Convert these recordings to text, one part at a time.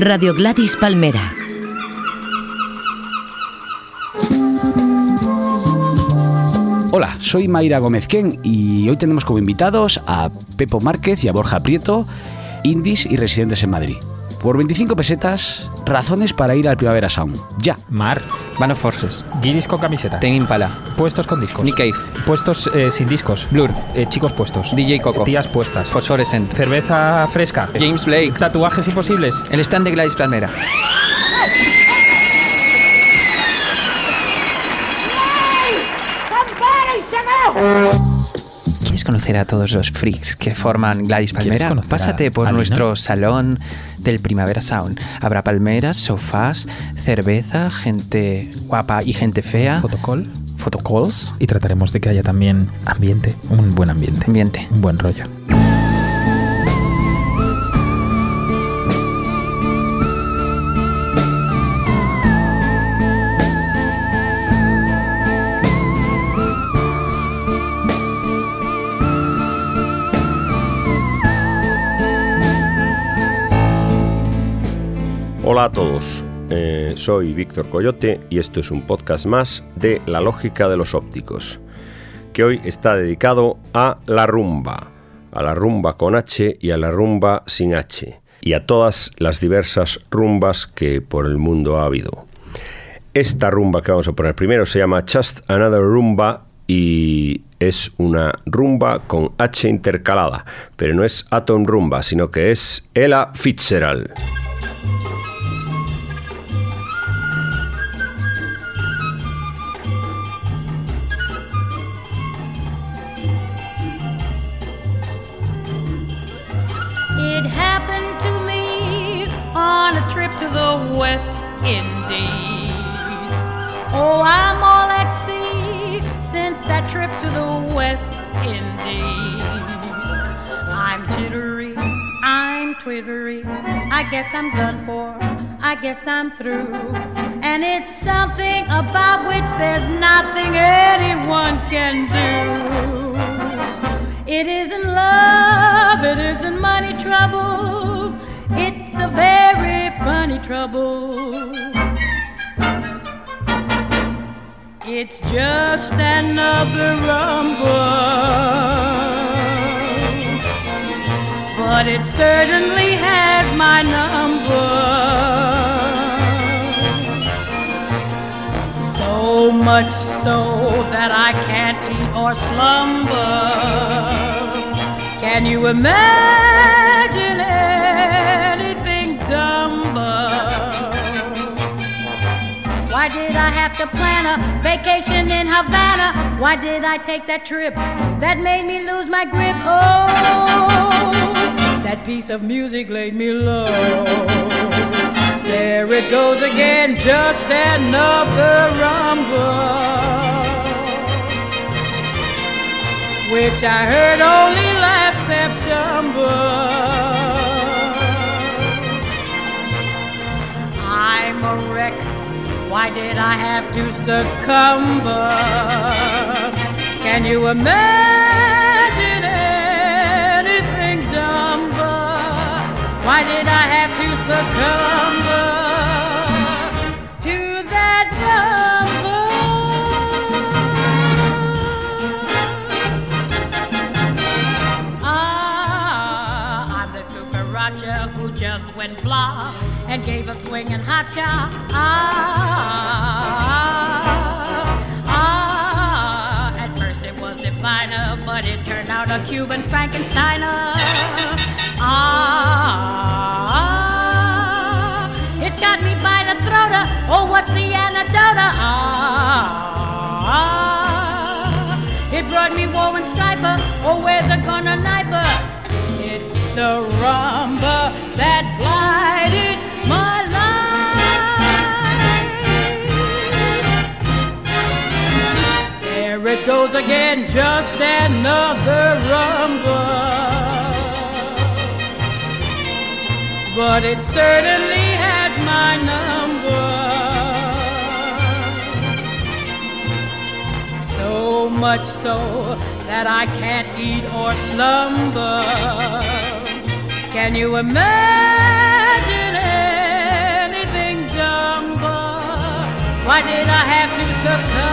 Radio Gladys Palmera. Hola, soy Mayra Gómez Ken y hoy tenemos como invitados a Pepo Márquez y a Borja Prieto, indies y residentes en Madrid. Por 25 pesetas, razones para ir al Primavera Sound. Ya. Mar, Band of Forces, guiris con camiseta, Ten Impala, puestos con discos, Nick Cave, puestos eh, sin discos, Blur, eh, chicos puestos, DJ Coco, tías puestas, Phosphorescent, cerveza fresca, James Blake, tatuajes imposibles. el stand de Gladys Palmera. ¿Quieres conocer a todos los freaks que forman Gladys Palmera? Pásate por nuestro salón del Primavera Sound. Habrá palmeras, sofás, cerveza, gente guapa y gente fea, Fotocall. photocalls, Y trataremos de que haya también ambiente, un buen ambiente, ambiente. un buen rollo. Hola a todos, Eh, soy Víctor Coyote y esto es un podcast más de La Lógica de los Ópticos, que hoy está dedicado a la rumba, a la rumba con H y a la rumba sin H, y a todas las diversas rumbas que por el mundo ha habido. Esta rumba que vamos a poner primero se llama Just Another Rumba y es una rumba con H intercalada, pero no es Atom Rumba, sino que es Ella Fitzgerald. The West Indies. Oh, I'm all at sea since that trip to the West Indies. I'm jittery, I'm twittery. I guess I'm done for, I guess I'm through. And it's something about which there's nothing anyone can do. It isn't love, it isn't money trouble. It's a very funny trouble. It's just another rumble. But it certainly has my number. So much so that I can't eat or slumber. Can you imagine anything Why did I have to plan a vacation in Havana? Why did I take that trip that made me lose my grip? Oh, that piece of music laid me low. There it goes again, just another rumble. Which I heard only last September. I'm a wreck. Why did I have to succumb? Can you imagine anything dumber? Why did I have to succumb to that number? Ah, I'm the cucaracha who just went blah and gave up swinging hot cha. Ah, ah, at first it was diviner, but it turned out a Cuban Frankensteiner. Ah, it's got me by the throat. Oh, what's the antidote? Ah, it brought me woe and strife. Oh, where's a gonna knife? It's the rumba that blighted goes again, just another rumble. But it certainly has my number. So much so that I can't eat or slumber. Can you imagine anything dumber? Why did I have to succumb?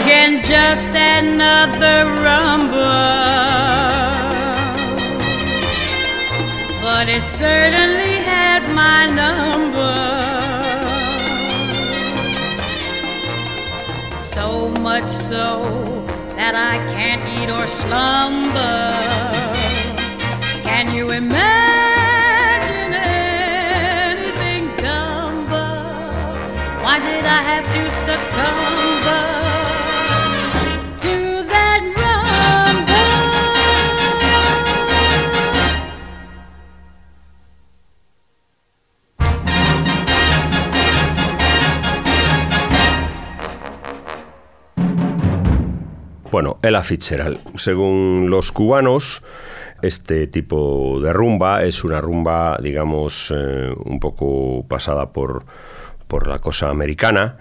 Again, just another rumble. But it certainly has my number. So much so that I can't eat or slumber. Can you imagine Bueno, Ella Fitzgerald. Según los cubanos, este tipo de rumba es una rumba, digamos, eh, un poco pasada por, por la cosa americana,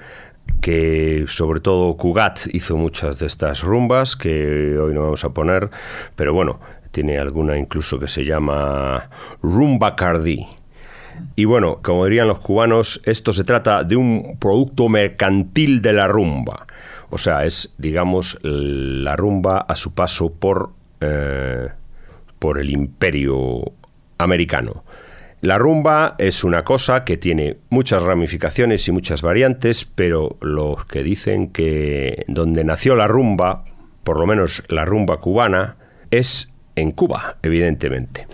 que sobre todo Cugat hizo muchas de estas rumbas que hoy no vamos a poner, pero bueno, tiene alguna incluso que se llama Rumba Cardi. Y bueno, como dirían los cubanos, esto se trata de un producto mercantil de la rumba. O sea, es, digamos, la rumba a su paso por, eh, por el imperio americano. La rumba es una cosa que tiene muchas ramificaciones y muchas variantes, pero los que dicen que donde nació la rumba, por lo menos la rumba cubana, es en Cuba, evidentemente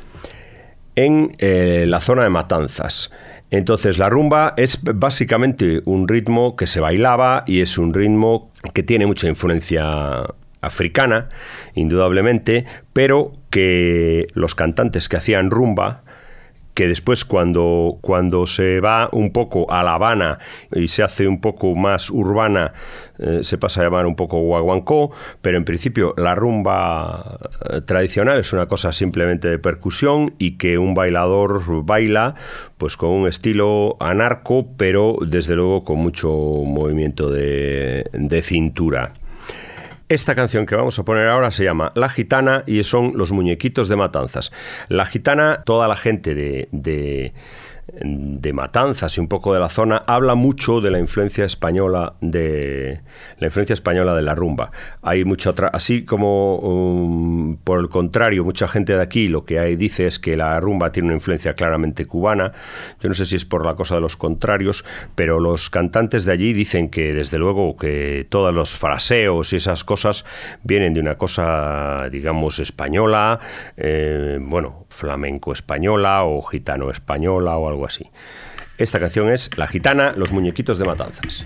en eh, la zona de Matanzas. Entonces la rumba es básicamente un ritmo que se bailaba y es un ritmo que tiene mucha influencia africana, indudablemente, pero que los cantantes que hacían rumba que después cuando, cuando se va un poco a La Habana y se hace un poco más urbana, eh, se pasa a llamar un poco guaguancó, pero en principio la rumba eh, tradicional es una cosa simplemente de percusión y que un bailador baila pues con un estilo anarco, pero desde luego con mucho movimiento de, de cintura. Esta canción que vamos a poner ahora se llama La Gitana y son los muñequitos de Matanzas. La Gitana, toda la gente de, de, de Matanzas y un poco de la zona habla mucho de la influencia española de la influencia española de la rumba. Hay mucha otra, así como um, por el contrario, mucha gente de aquí lo que hay, dice es que la rumba tiene una influencia claramente cubana. Yo no sé si es por la cosa de los contrarios, pero los cantantes de allí dicen que desde luego que todos los fraseos y esas cosas vienen de una cosa, digamos, española, eh, bueno, flamenco española o gitano española o algo así. Esta canción es La Gitana, los muñequitos de Matanzas.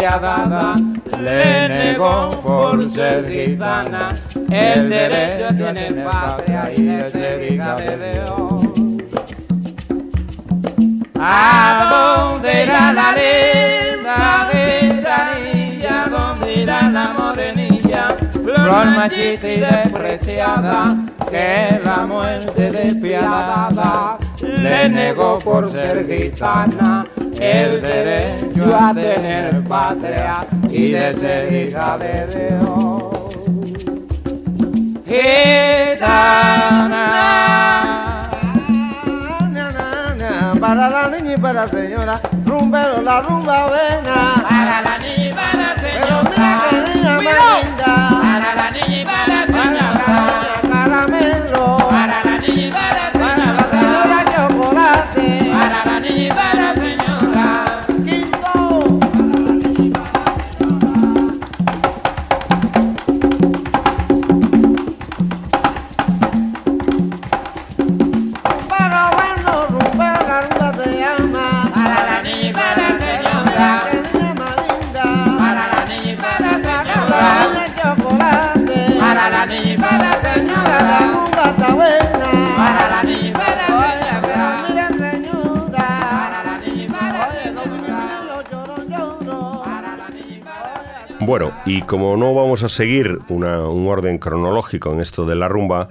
despiadada le negó por ser gitana el derecho a tener patria y de ser hija de Dios. ¿A dónde irá la linda ventanilla? ¿Dónde irá la morenilla? Flor machista y despreciada, que la muerte despiadada le negó por ser gitana el derecho a tener patria y de ser hija de Dios. Gitana. Para la niña y para la señora, rumbero la rumba buena. Para la niña y para la Pero mira que niña como no vamos a seguir una- un orden cronológico en esto de la rumba,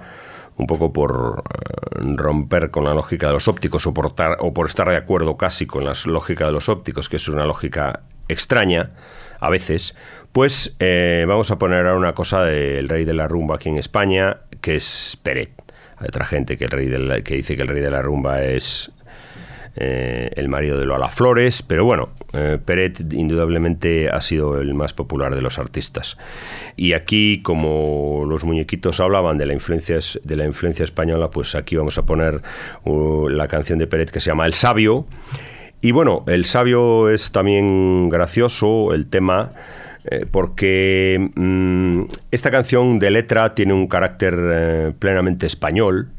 un poco por eh, romper con la lógica de los ópticos o por, estar de acuerdo casi con la lógica de los ópticos, que es una lógica extraña a veces, pues eh, vamos a poner ahora una cosa del rey de la rumba aquí en España, que es Peret. Hay otra gente que, el rey que dice que el rey de la rumba es eh, el marido de Lola Flores, pero bueno, eh, Peret indudablemente ha sido el más popular de los artistas. Y aquí, como los muñequitos hablaban de la influencia, de la influencia española, pues aquí vamos a poner uh, la canción de Peret que se llama El Sabio. Y bueno, El Sabio es también gracioso, el tema. eh, porque mm, esta canción de letra tiene un carácter plenamente español,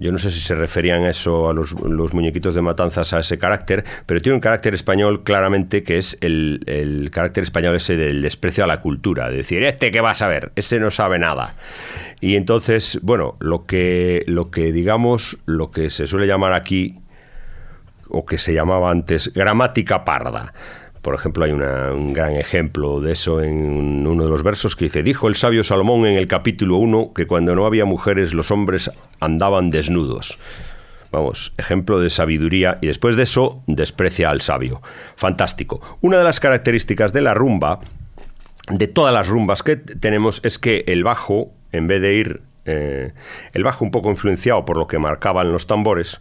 yo no sé si se referían a eso a los, muñequitos de matanzas, a ese carácter, pero tiene un carácter español claramente que es el, el carácter español ese del desprecio a la cultura. De decir, este que va a saber, ese no sabe nada. Y entonces, bueno, lo que, lo que digamos, lo que se suele llamar aquí, o que se llamaba antes, gramática parda. Por ejemplo, hay un gran ejemplo de eso en uno de los versos que dice, dijo el sabio Salomón en el capítulo 1 que cuando no había mujeres los hombres andaban desnudos. Vamos, ejemplo de sabiduría y después de eso desprecia al sabio. Fantástico. Una de las características de la rumba, de todas las rumbas que tenemos, es que el bajo, en vez de ir, eh, el bajo un poco influenciado por lo que marcaban los tambores,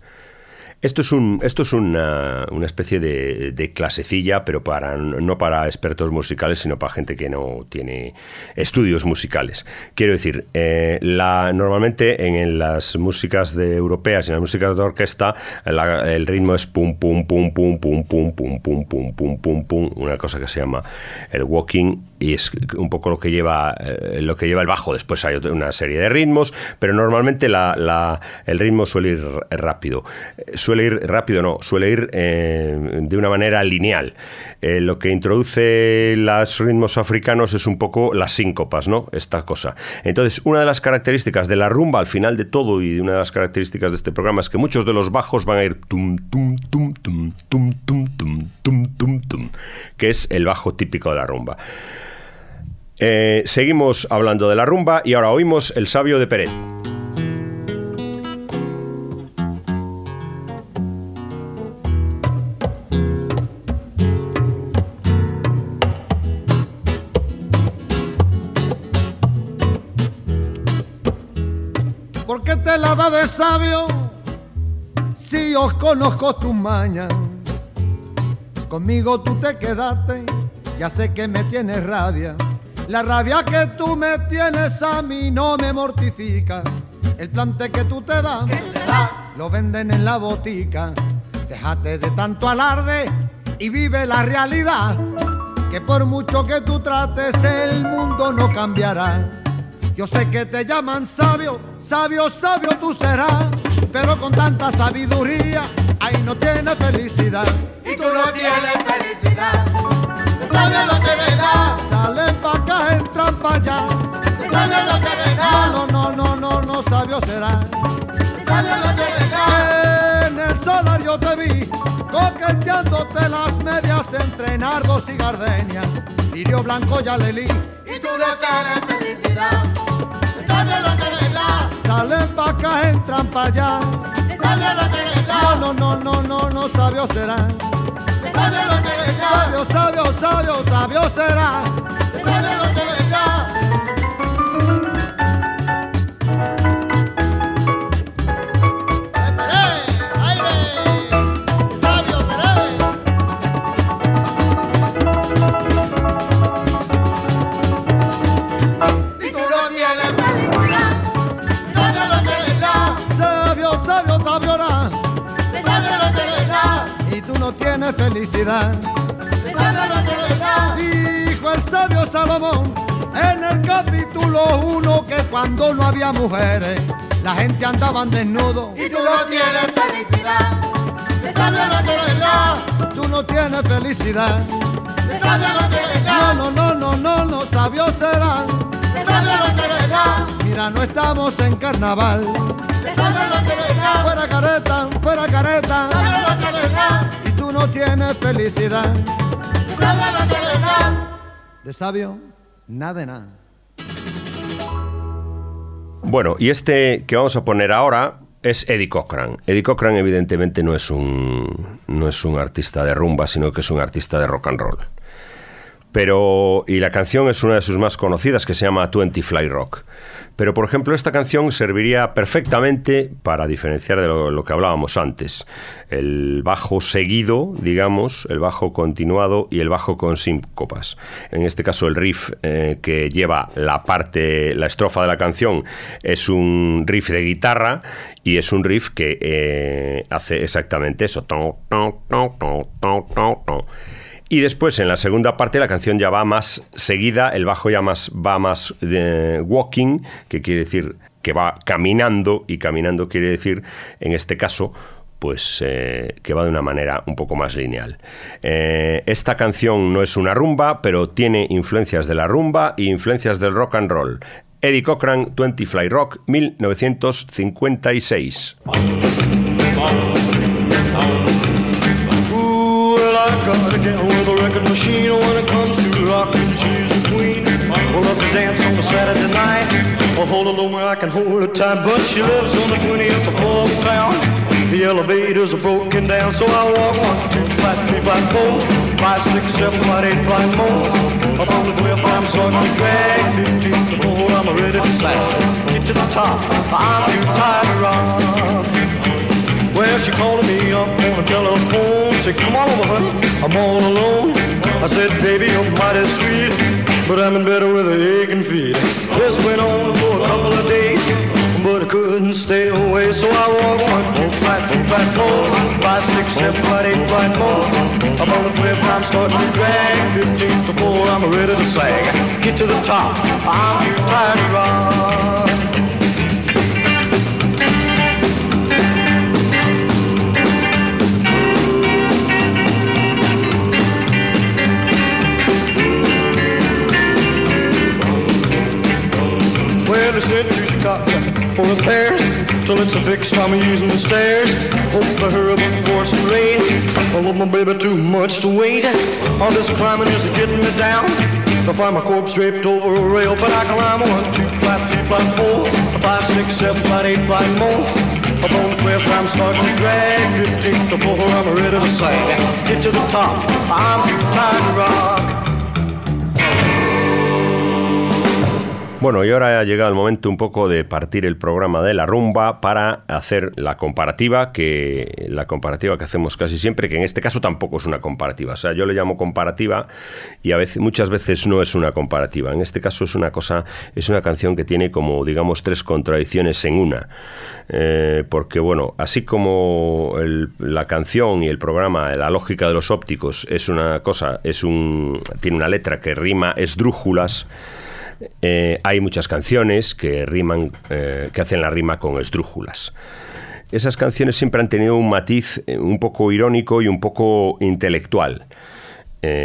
esto es, un, esto es una, una especie de, de clasecilla, pero para, no para expertos musicales, sino para gente que no tiene estudios musicales. Quiero decir, eh, la, normalmente en, las músicas de europeas y en las músicas de orquesta, el ritmo es pum, pum, pum, pum, pum, pum, pum, pum, pum, pum, pum, pum, una cosa que se llama el walking y es un poco lo que lleva eh, lo que lleva el bajo. Después hay una serie de ritmos, pero normalmente el ritmo suele ir rápido. Eh, Suele ir rápido, no, suele ir eh, de una manera lineal. Eh, lo que introduce los ritmos africanos es un poco las síncopas, ¿no? Esta cosa. Entonces, una de las características de la rumba al final de todo y una de las características de este programa es que muchos de los bajos van a ir tum tum tum tum tum tum tum tum tum tum, que es el bajo típico de la rumba. Eh, seguimos hablando de la rumba y ahora oímos El sabio de Peret. ¿Por qué te la da de sabio si os conozco tus mañas? Conmigo tú te quedaste, ya sé que me tienes rabia. La rabia que tú me tienes a mí no me mortifica. El plante que tú te das, lo venden en la botica. Déjate de tanto alarde y vive la realidad. Que por mucho que tú trates, el mundo no cambiará. Yo sé que te llaman sabio, sabio, sabio tú serás, pero con tanta sabiduría, ahí no tiene felicidad. y tú no tienes felicidad. Lo que le da, Salen pa' acá, entran pa' allá. tú sabes lo que da, No, no, no, no, no, sabio será. tú sabes lo que da. En el solar yo te vi, coqueteándote las medias entre nardos y gardenia. Lirio blanco ya le li. Y tú no tienes felicidad. Tú sabes lo que da, Salen pa' acá, entran pa' allá. tú sabes lo que da, No, no, no, no, no, no, sabio será. sabes Sabio, sabio, sabio, sabio será. Tienes felicidad. Tú no tienes Dijo el sabio Salomón en el capítulo 1 que cuando no había mujeres, la gente andaban desnudo. Y tú no tienes felicidad. Tú sabes lo que le da, Tú no tienes felicidad. tú sabes lo que le No, no, no, no, no, no, sabio será. tú sabes lo que le da, Mira, no estamos en carnaval. tú sabes lo que le da, Fuera careta, fuera careta. sabes lo que le da, Y tú no tienes felicidad. tú sabes lo que le da. De sabio, nada de nada. Bueno, y este que vamos a poner ahora es Eddie Cochran. Eddie Cochran evidentemente no es un no es un artista de rumba, sino que es un artista de rock and roll. Pero y la canción es una de sus más conocidas que se llama Twenty Fly Rock. Pero por ejemplo, esta canción serviría perfectamente para diferenciar de lo, que hablábamos antes. El bajo seguido, digamos, el bajo continuado y el bajo con síncopas. En este caso, el riff eh, que lleva la parte, la estrofa de la canción, es un riff de guitarra y es un riff que eh, hace exactamente eso. Y después en la segunda parte la canción ya va más seguida, el bajo ya más va más de walking, que quiere decir que va caminando y caminando quiere decir en este caso pues eh, que va de una manera un poco más lineal. Eh, esta canción no es una rumba, pero tiene influencias de la rumba e influencias del rock and roll. Eddie Cochran, 20 Fly Rock, 1956. Got a gal with a record machine when it comes to rockin', she's a queen. We'll love to dance on a Saturday night. I'll hold her low where I can hold her tight, but she lives on the 20th floor of town. The elevators are broken down, so I walk one, two, five, three, five, four, five, six, seven, five, eight, five more. Up on the 12th, I'm starting to drag. 15th floor, I'm ready to slack. Get to the top, I'm too tired to rock. Well, she calling me up on the telephone. Said, come on over, honey, I'm all alone. I said, baby, you're mighty sweet, but I'm in bed with aching feet. This went on for a couple of days, but I couldn't stay away. So I walked one, two, five, two, five, four, five, six, seven, five, eight, five more. I'm on the 12th, I'm starting to drag. 15th to four, I'm ready to sag. Get to the top, I'm too tired to rock. For repairs till it's a fix. I'm using the stairs. Hope to hurry before some rain. I love my baby too much to wait. All this climbing is getting me down. I find my corpse draped over a rail, but I climb one, two, five, three, five, four, five, six, seven, five, eight, five more. Up on the 12th, I'm starting to drag. 15th to four, I'm ready to sag. Get to the top, I'm tired to rock. Bueno, y ahora ha llegado el momento un poco de partir el programa de la rumba para hacer la comparativa, que la comparativa que hacemos casi siempre, que en este caso tampoco es una comparativa. O sea, yo le llamo comparativa y a veces, muchas veces no es una comparativa. En este caso es una cosa, es una canción que tiene como, digamos, tres contradicciones en una. Eh, porque, bueno, así como la canción y el programa, la lógica de los ópticos, es una cosa, es un, tiene una letra que rima esdrújulas. Eh, hay muchas canciones que riman, eh, que hacen la rima con esdrújulas. esas canciones siempre han tenido un matiz eh, un poco irónico y un poco intelectual.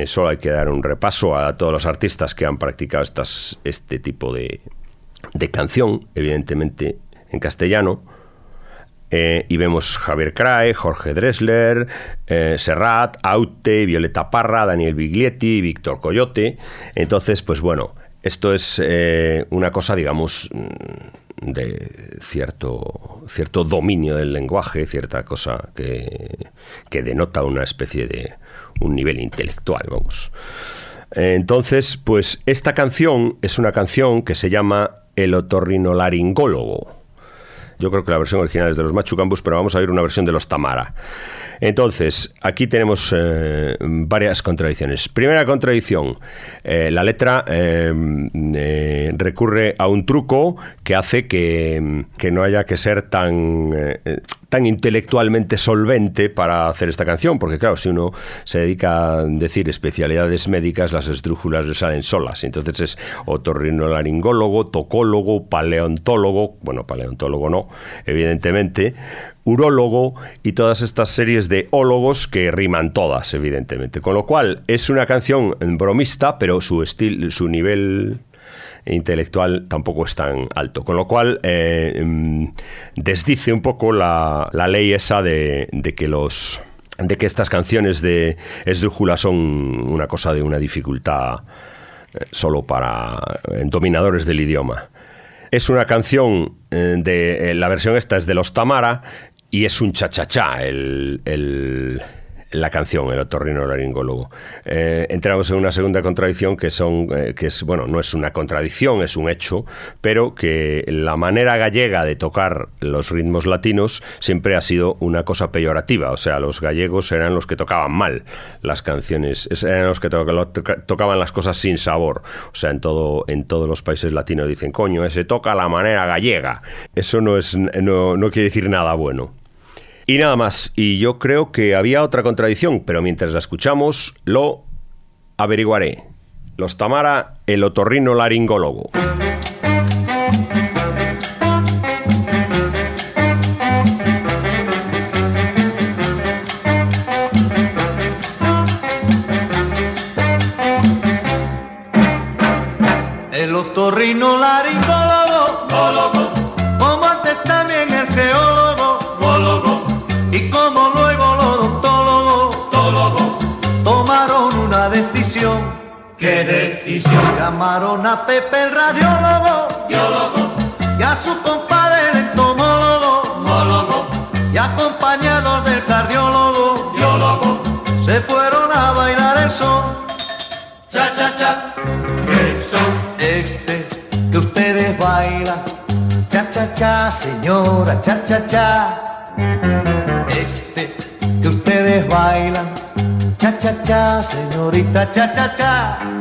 Solo hay que dar un repaso a todos los artistas que han practicado este tipo de, de canción, evidentemente en castellano. Y vemos Javier Crae, Jorge Dressler, Serrat, Aute, Violeta Parra, Daniel Biglietti, Víctor Coyote. Entonces, pues bueno, esto es eh, una cosa, digamos, mm, de cierto, cierto dominio del lenguaje, cierta cosa que, que denota una especie de un nivel intelectual, vamos. Entonces, pues esta canción es una canción que se llama El otorrinolaringólogo. Yo creo que la versión original es de los Machucambus, pero vamos a oír una versión de los Tamara. Entonces, aquí tenemos eh, varias contradicciones. Primera contradicción, eh, la letra eh, recurre a un truco que hace que, que no haya que ser tan, tan intelectualmente solvente para hacer esta canción, porque claro, si uno se dedica a decir especialidades médicas, las esdrújulas le salen solas. Entonces es otorrinolaringólogo, tocólogo, paleontólogo, bueno, paleontólogo no, evidentemente, urólogo y todas estas series de ólogos que riman todas, evidentemente. Con lo cual es una canción bromista, pero su estilo, su nivel intelectual tampoco es tan alto. Con lo cual eh, mm, desdice un poco la, la ley esa de, de que los de que estas canciones de esdrújula son una cosa de una dificultad eh, solo para eh, dominadores del idioma. Es una canción de la versión esta es de los Tamara y es un cha-cha-cha el, el- la canción, el otorrinolaringólogo. Eh, entramos en una segunda contradicción que son, eh, que es, bueno, no es una contradicción, es un hecho, pero que la manera gallega de tocar los ritmos latinos siempre ha sido una cosa peyorativa. O sea, los gallegos eran los que tocaban mal las canciones, es- eran los que tocaban las cosas sin sabor. O sea, en todo, en todos los países latinos dicen, coño, ese toca la manera gallega. Eso no es, no, no quiere decir nada bueno. Y nada más. Y yo creo que había otra contradicción, pero mientras la escuchamos, lo averiguaré. Los Tamara, el otorrino laringólogo. Llamaron a Pepe el radiólogo, y a su compadre el entomólogo, y acompañados del cardiólogo, se fueron a bailar el son. Cha cha cha, el son. Este que ustedes bailan, cha cha cha, señora, cha cha cha. Este que ustedes bailan, cha cha cha, señorita, cha cha cha.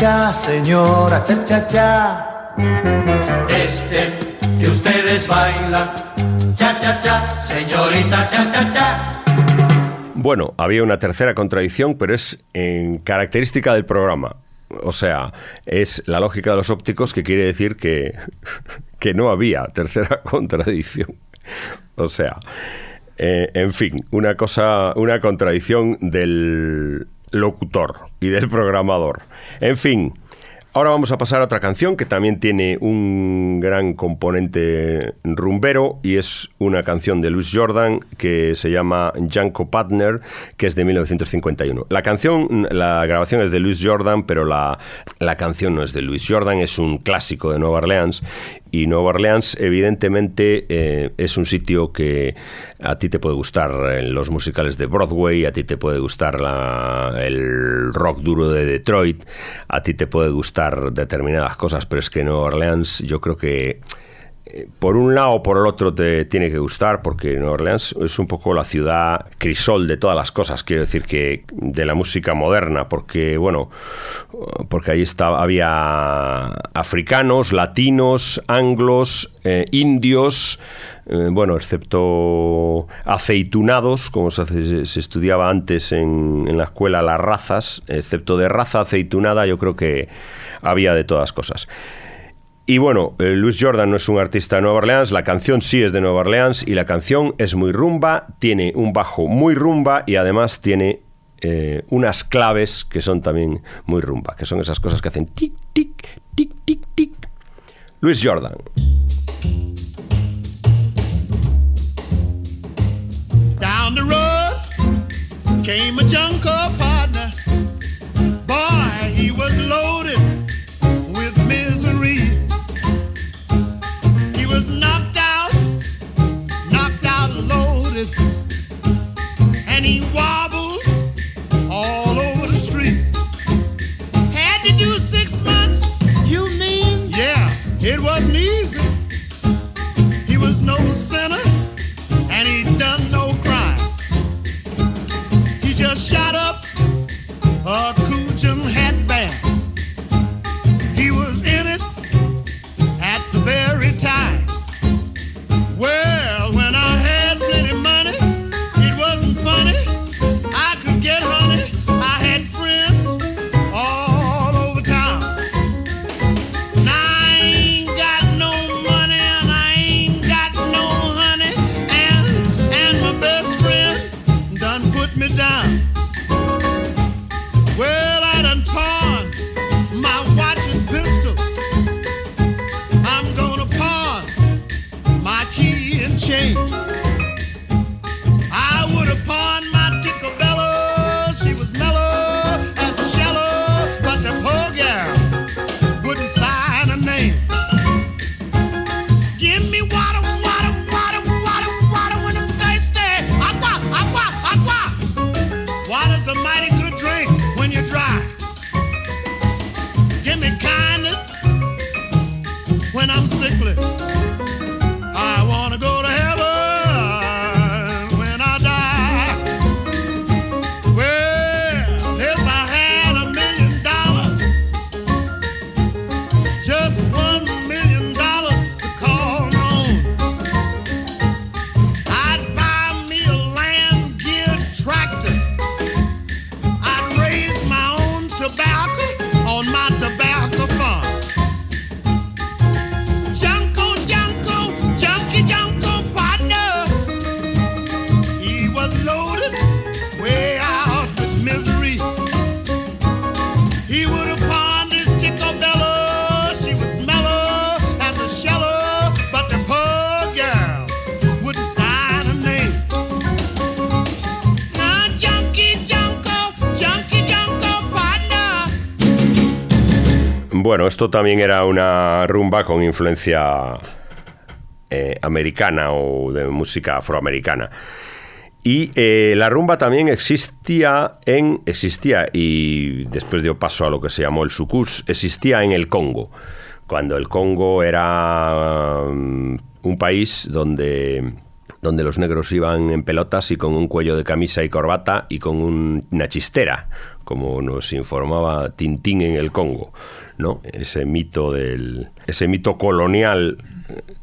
Cha cha cha, señora, cha cha cha. Este que ustedes bailan. Cha cha cha, señora. linda cha-cha-cha. Bueno, había una tercera contradicción, pero es en característica del programa. O sea, es la lógica de los ópticos que quiere decir que, que no había tercera contradicción. O sea, eh, en fin, una cosa, una contradicción del locutor y del programador. En fin, ahora vamos a pasar a otra canción que también tiene un gran componente rumbero y es una canción de Louis Jordan que se llama Janko Partner, que es de 1951. La canción, la grabación es de Louis Jordan, pero la, la canción no es de Louis Jordan, es un clásico de Nueva Orleans y Nueva Orleans, evidentemente, eh, es un sitio que a ti te puede gustar en los musicales de Broadway, a ti te puede gustar la- el rock duro de Detroit, a ti te puede gustar determinadas cosas, pero es que Nueva Orleans yo creo que eh, por un lado o por el otro te tiene que gustar porque Nueva Orleans es un poco la ciudad crisol de todas las cosas, quiero decir que de la música moderna, porque bueno, porque ahí estaba, había africanos, latinos, anglos, eh, indios, eh, bueno, excepto aceitunados, como se, estudiaba antes en la escuela las razas, excepto de raza aceitunada, yo creo que había de todas cosas. Y bueno, eh, Louis Jordan no es un artista de Nueva Orleans, la canción sí es de Nueva Orleans y la canción es muy rumba, tiene un bajo muy rumba y además tiene eh, unas claves que son también muy rumba, que son esas cosas que hacen tic, tic, tic, tic, tic. Louis Jordan. Down the road came a junko partner. Boy, he was loaded with misery. Was knocked out, knocked out loaded, and he wobbled all over the street. Had to do six months. You mean? Yeah, it wasn't easy. He was no sinner and he done no crime. He just shot up a Coochum hat Esto también era una rumba con influencia eh, americana o de música afroamericana. Y eh, la rumba también existía en. existía, y después dio paso a lo que se llamó el sucus, existía en el Congo. Cuando el Congo era um, un país donde, donde los negros iban en pelotas y con un cuello de camisa y corbata y con un- una chistera, como nos informaba Tintín en el Congo, ¿no? Ese mito del. ese mito colonial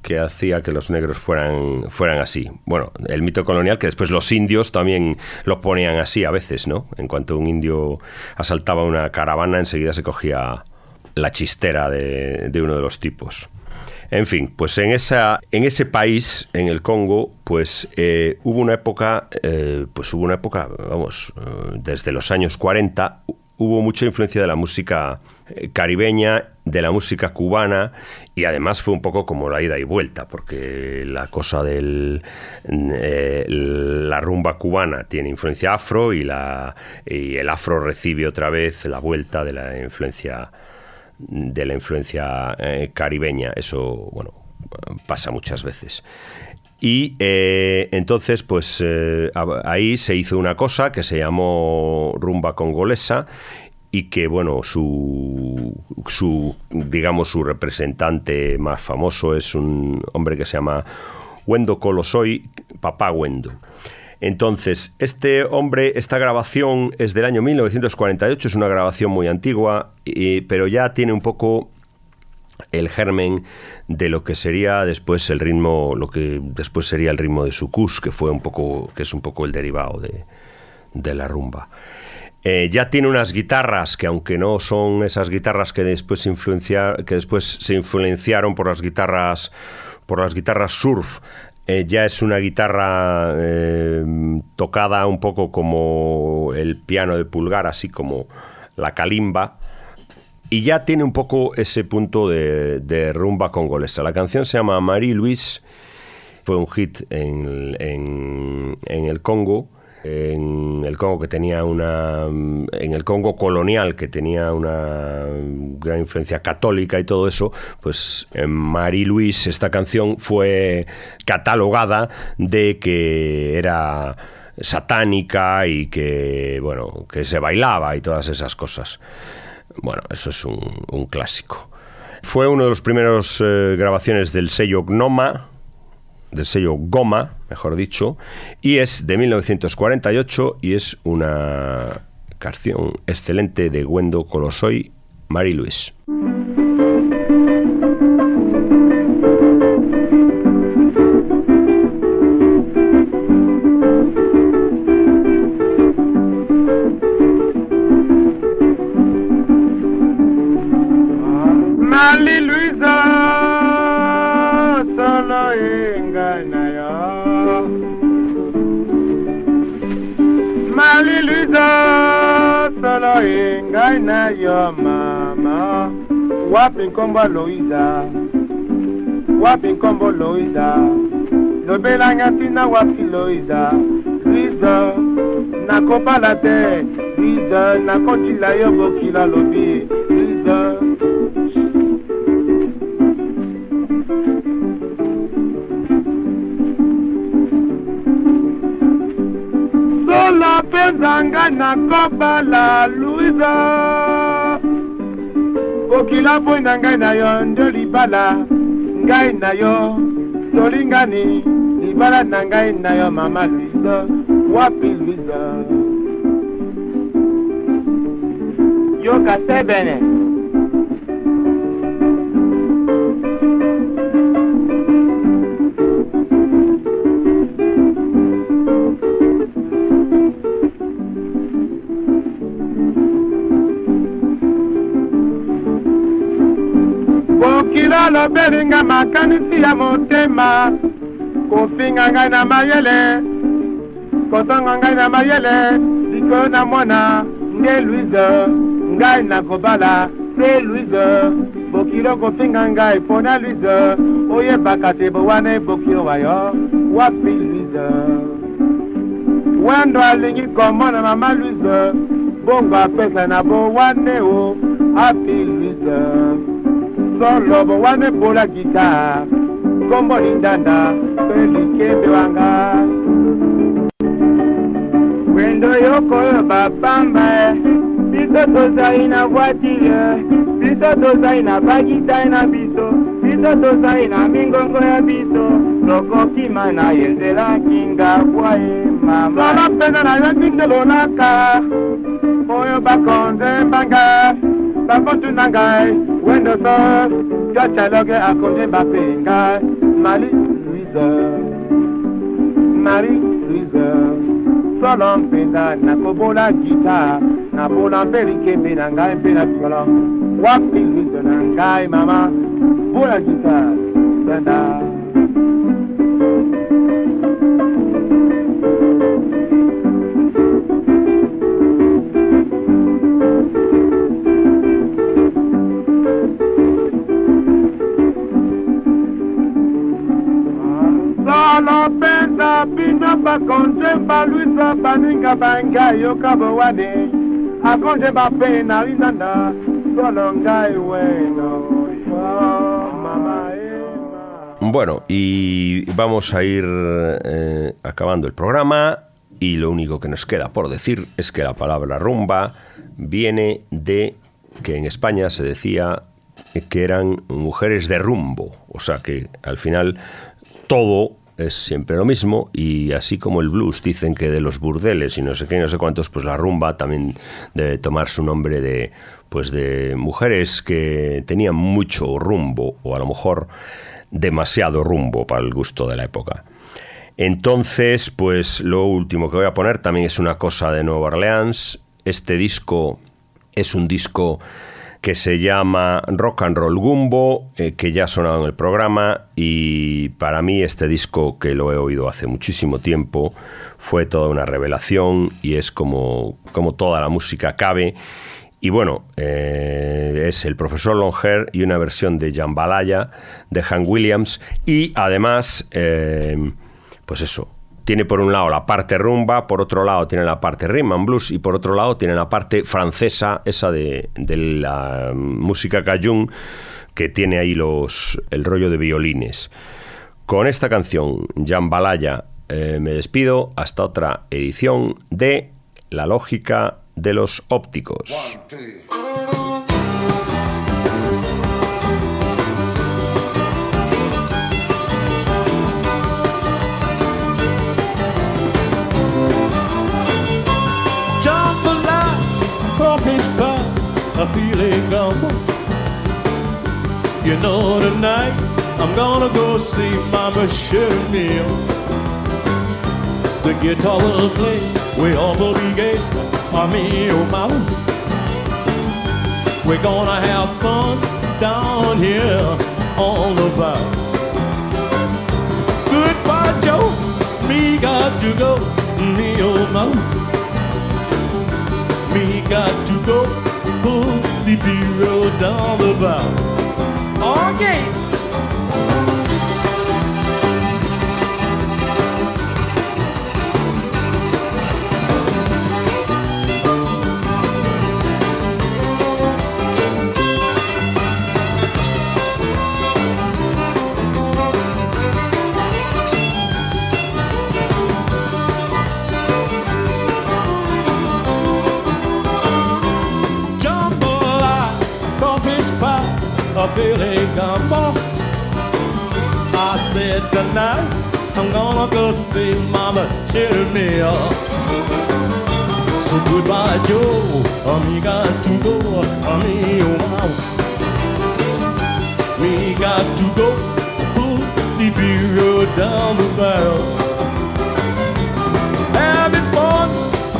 que hacía que los negros fueran, fueran así. Bueno, el mito colonial que después los indios también lo ponían así a veces, ¿no? En cuanto un indio asaltaba una caravana, enseguida se cogía la chistera de, de uno de los tipos. En fin, pues en, esa, en ese país, en el Congo, pues eh, hubo una época, eh, pues hubo una época, vamos, eh, desde los años 40, hubo mucha influencia de la música eh, caribeña, de la música cubana y además fue un poco como la ida y vuelta, porque la cosa eh, la rumba cubana tiene influencia afro y la y el afro recibe otra vez la vuelta de la influencia de la influencia eh, caribeña. Eso, bueno, pasa muchas veces. Y eh, entonces, pues eh, ahí se hizo una cosa que se llamó rumba congolesa y que, bueno, su, su, digamos, su representante más famoso es un hombre que se llama Wendo Colosoi, papá Wendo. Entonces, este hombre, esta grabación es del año 1948, es una grabación muy antigua, pero ya tiene un poco el germen de lo que sería después el ritmo, lo que después sería el ritmo de Sucus, que fue un poco, que es un poco el derivado de, la rumba. Eh, ya tiene unas guitarras que aunque no son esas guitarras que después influencia- que después se influenciaron por las guitarras por las guitarras surf eh, ya es una guitarra eh, tocada un poco como el piano de pulgar así como la calimba. Y ya tiene un poco ese punto de, de rumba congolesa. La canción se llama Marie Louise, fue un hit en, en- en el Congo, en el Congo que tenía una, en el Congo colonial que tenía una gran influencia católica y todo eso, pues en Marie Louise esta canción fue catalogada de que era satánica y que bueno que se bailaba y todas esas cosas. Bueno, eso es un, clásico. Fue uno de los primeros eh, grabaciones del sello Gnoma, del sello Goma, mejor dicho, y es de 1948 y es una canción excelente de Wendo Colosoi, Marie Louise. ye ngai na yo mama. Wapi nkombo loiza wapi nkombo loiza lobelanga ntina wapi loiza rizo nakobala te. Rizo nakotila yo bokila lobi. Rizo. Sola mpenza ngai nakobala lu luiza kokila mpoi na ngai na yo nde libala ngai na yo. Tolingani libala na ngai na yo mama luiza wapi luiza yoka sebene bokila lobelinga makanisi ya motema. Kofinga ngai na mayele. Kotonga ngai na mayele. Likolo na mwana nde luise ngai nakobala se luise bokilo kofinga ngai mpona luise oyebaka te bowana ebokilo wa yo. Wapi luise wendo alingi komona mama luise bongo apesa na bowane o. Api luise solo bowane pola gita kombo lindanda mpe likembe wanga. Wendo yokoyo bapamba biso tozali na voitire biso tozali na bagita na biso biso tozali na mingongo ya biso. Tokokima na ye nzela kingabwa ye mama. Solo mpena nayoki ndelonaka oyo bakonze mbanga babantu na ngai wendo sor jotaloge akonde bape ngai mari luise mari luise solo mpenda nakobola gita nabola mpe likembe na ngai mpe na solo wapi luise na ngai mama bola gita tanda Bueno, y vamos a ir eh, acabando el programa y lo único que nos queda por decir es que la palabra rumba viene de que en España se decía que eran mujeres de rumbo, o sea que al final todo es siempre lo mismo y así como el blues dicen que de los burdeles y no sé qué y no sé cuántos, pues la rumba también debe tomar su nombre de pues de mujeres que tenían mucho rumbo o a lo mejor demasiado rumbo para el gusto de la época. Entonces, pues lo último que voy a poner también es una cosa de Nueva Orleans. Este disco es un disco que se llama Rock and Roll Gumbo, eh, que ya ha sonado en el programa y para mí este disco que lo he oído hace muchísimo tiempo fue toda una revelación y es como, como toda la música cabe. Y bueno, eh, es el profesor Longhair y una versión de Jambalaya de Han Williams y además, eh, pues eso, tiene por un lado la parte rumba, por otro lado tiene la parte rhythm and blues y por otro lado tiene la parte francesa, esa de, la música cajun, que tiene ahí los, el rollo de violines. Con esta canción, Jambalaya, eh, me despido hasta otra edición de La lógica de los ópticos. Gumbo. You know tonight I'm gonna go see Mama Shermill. The guitar will play, we all will be gay. Mommy, oh mama. We're gonna have fun down here on the bar. Goodbye, Joe. Me got to go. Me, oh mama. Me got to go down the bow. Okay. feeling I said tonight I'm gonna go see Mama up. So goodbye, Joe. We got to go. Oh mama. We got to go. Pull the bureau down the barrel. Having fun,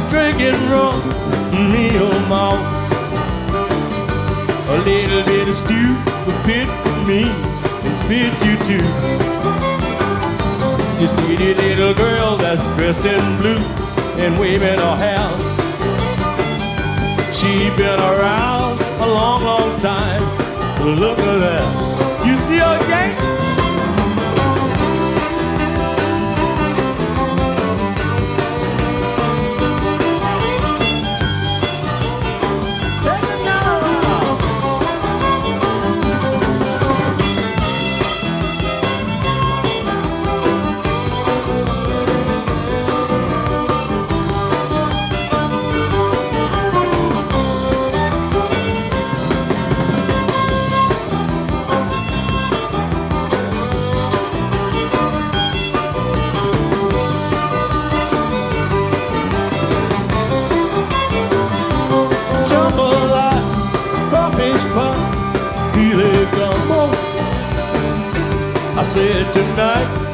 drinking rum. Me, oh mama. A little bit of stew fit for me and fit you too. You see the little girl that's dressed in blue and waving her hand. She been around a long, long time. Look at that. You see her gang? Said tonight